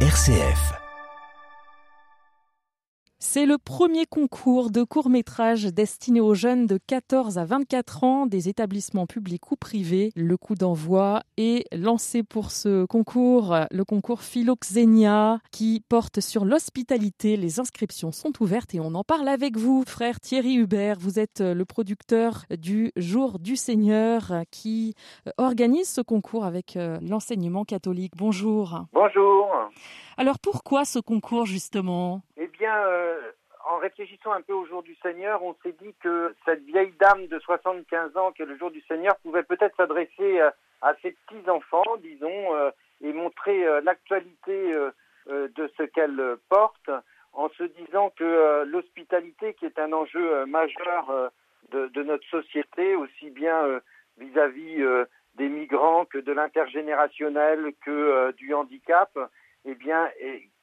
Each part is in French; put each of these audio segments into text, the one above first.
RCF. C'est le premier concours de court-métrage destiné aux jeunes de 14 à 24 ans des établissements publics ou privés. Le coup d'envoi est lancé pour ce concours, le concours Philoxénia qui porte sur l'hospitalité. Les inscriptions sont ouvertes et on en parle avec vous, frère Thierry Hubert. Vous êtes le producteur du Jour du Seigneur qui organise ce concours avec euh, l'enseignement catholique. Bonjour. Bonjour. Alors pourquoi ce concours justement? Euh, en réfléchissant un peu au jour du Seigneur, on s'est dit que cette vieille dame de 75 ans, qui est le jour du Seigneur, pouvait peut-être s'adresser euh, à ses petits-enfants, disons, euh, et montrer l'actualité de ce qu'elle porte, en se disant que l'hospitalité, qui est un enjeu majeur de, notre société, aussi bien vis-à-vis des migrants que de l'intergénérationnel, que du handicap, eh bien,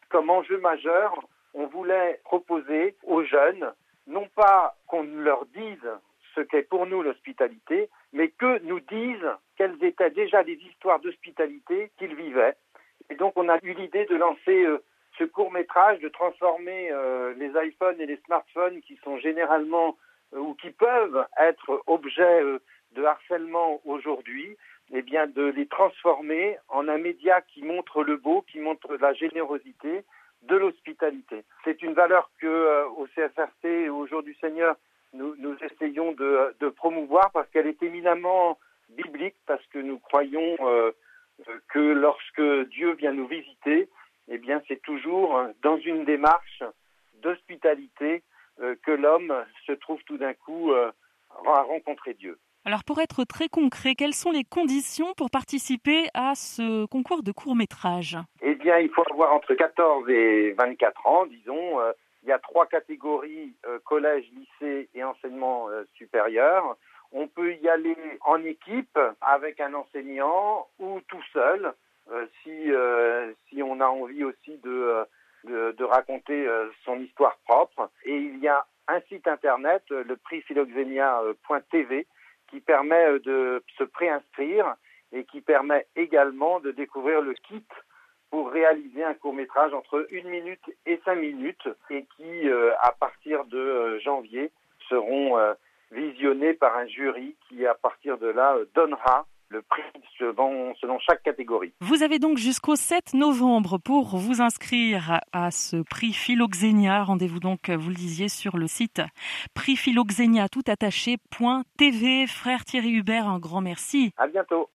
comme enjeu majeur, on voulait proposer aux jeunes, non pas qu'on leur dise ce qu'est pour nous l'hospitalité, mais que nous disent quelles étaient déjà les histoires d'hospitalité qu'ils vivaient. Et donc on a eu l'idée de lancer euh, ce court métrage, de transformer euh, les iPhones et les smartphones qui sont généralement euh, ou qui peuvent être objets de harcèlement aujourd'hui, eh bien de les transformer en un média qui montre le beau, qui montre la générosité, de l'hospitalité. C'est une valeur que euh, au CFRT et au Jour du Seigneur nous, nous essayons de, de promouvoir parce qu'elle est éminemment biblique, parce que nous croyons euh, que lorsque Dieu vient nous visiter, eh bien c'est toujours dans une démarche d'hospitalité euh, que l'homme se trouve tout d'un coup euh, à rencontrer Dieu. Alors pour être très concret, quelles sont les conditions pour participer à ce concours de court métrage Eh bien, il faut avoir entre 14 et 24 ans, disons. Euh, il y a trois catégories, euh, collège, lycée et enseignement euh, supérieur. On peut y aller en équipe avec un enseignant ou tout seul, si, si on a envie aussi de, de, raconter son histoire propre. Et il y a un site internet, le prix philoxenia.tv, qui permet de se préinscrire et qui permet également de découvrir le kit pour réaliser un court métrage entre une minute et cinq minutes et qui, euh, à partir de euh, janvier, seront euh, visionnés par un jury qui, à partir de là, euh, donnera le prix selon, selon chaque catégorie. Vous avez donc jusqu'au 7 novembre pour vous inscrire à ce prix Philoxénia. Rendez-vous donc, vous le disiez, sur le site prixphiloxénia tout attaché.tv. Frère Thierry Hubert, un grand merci. À bientôt.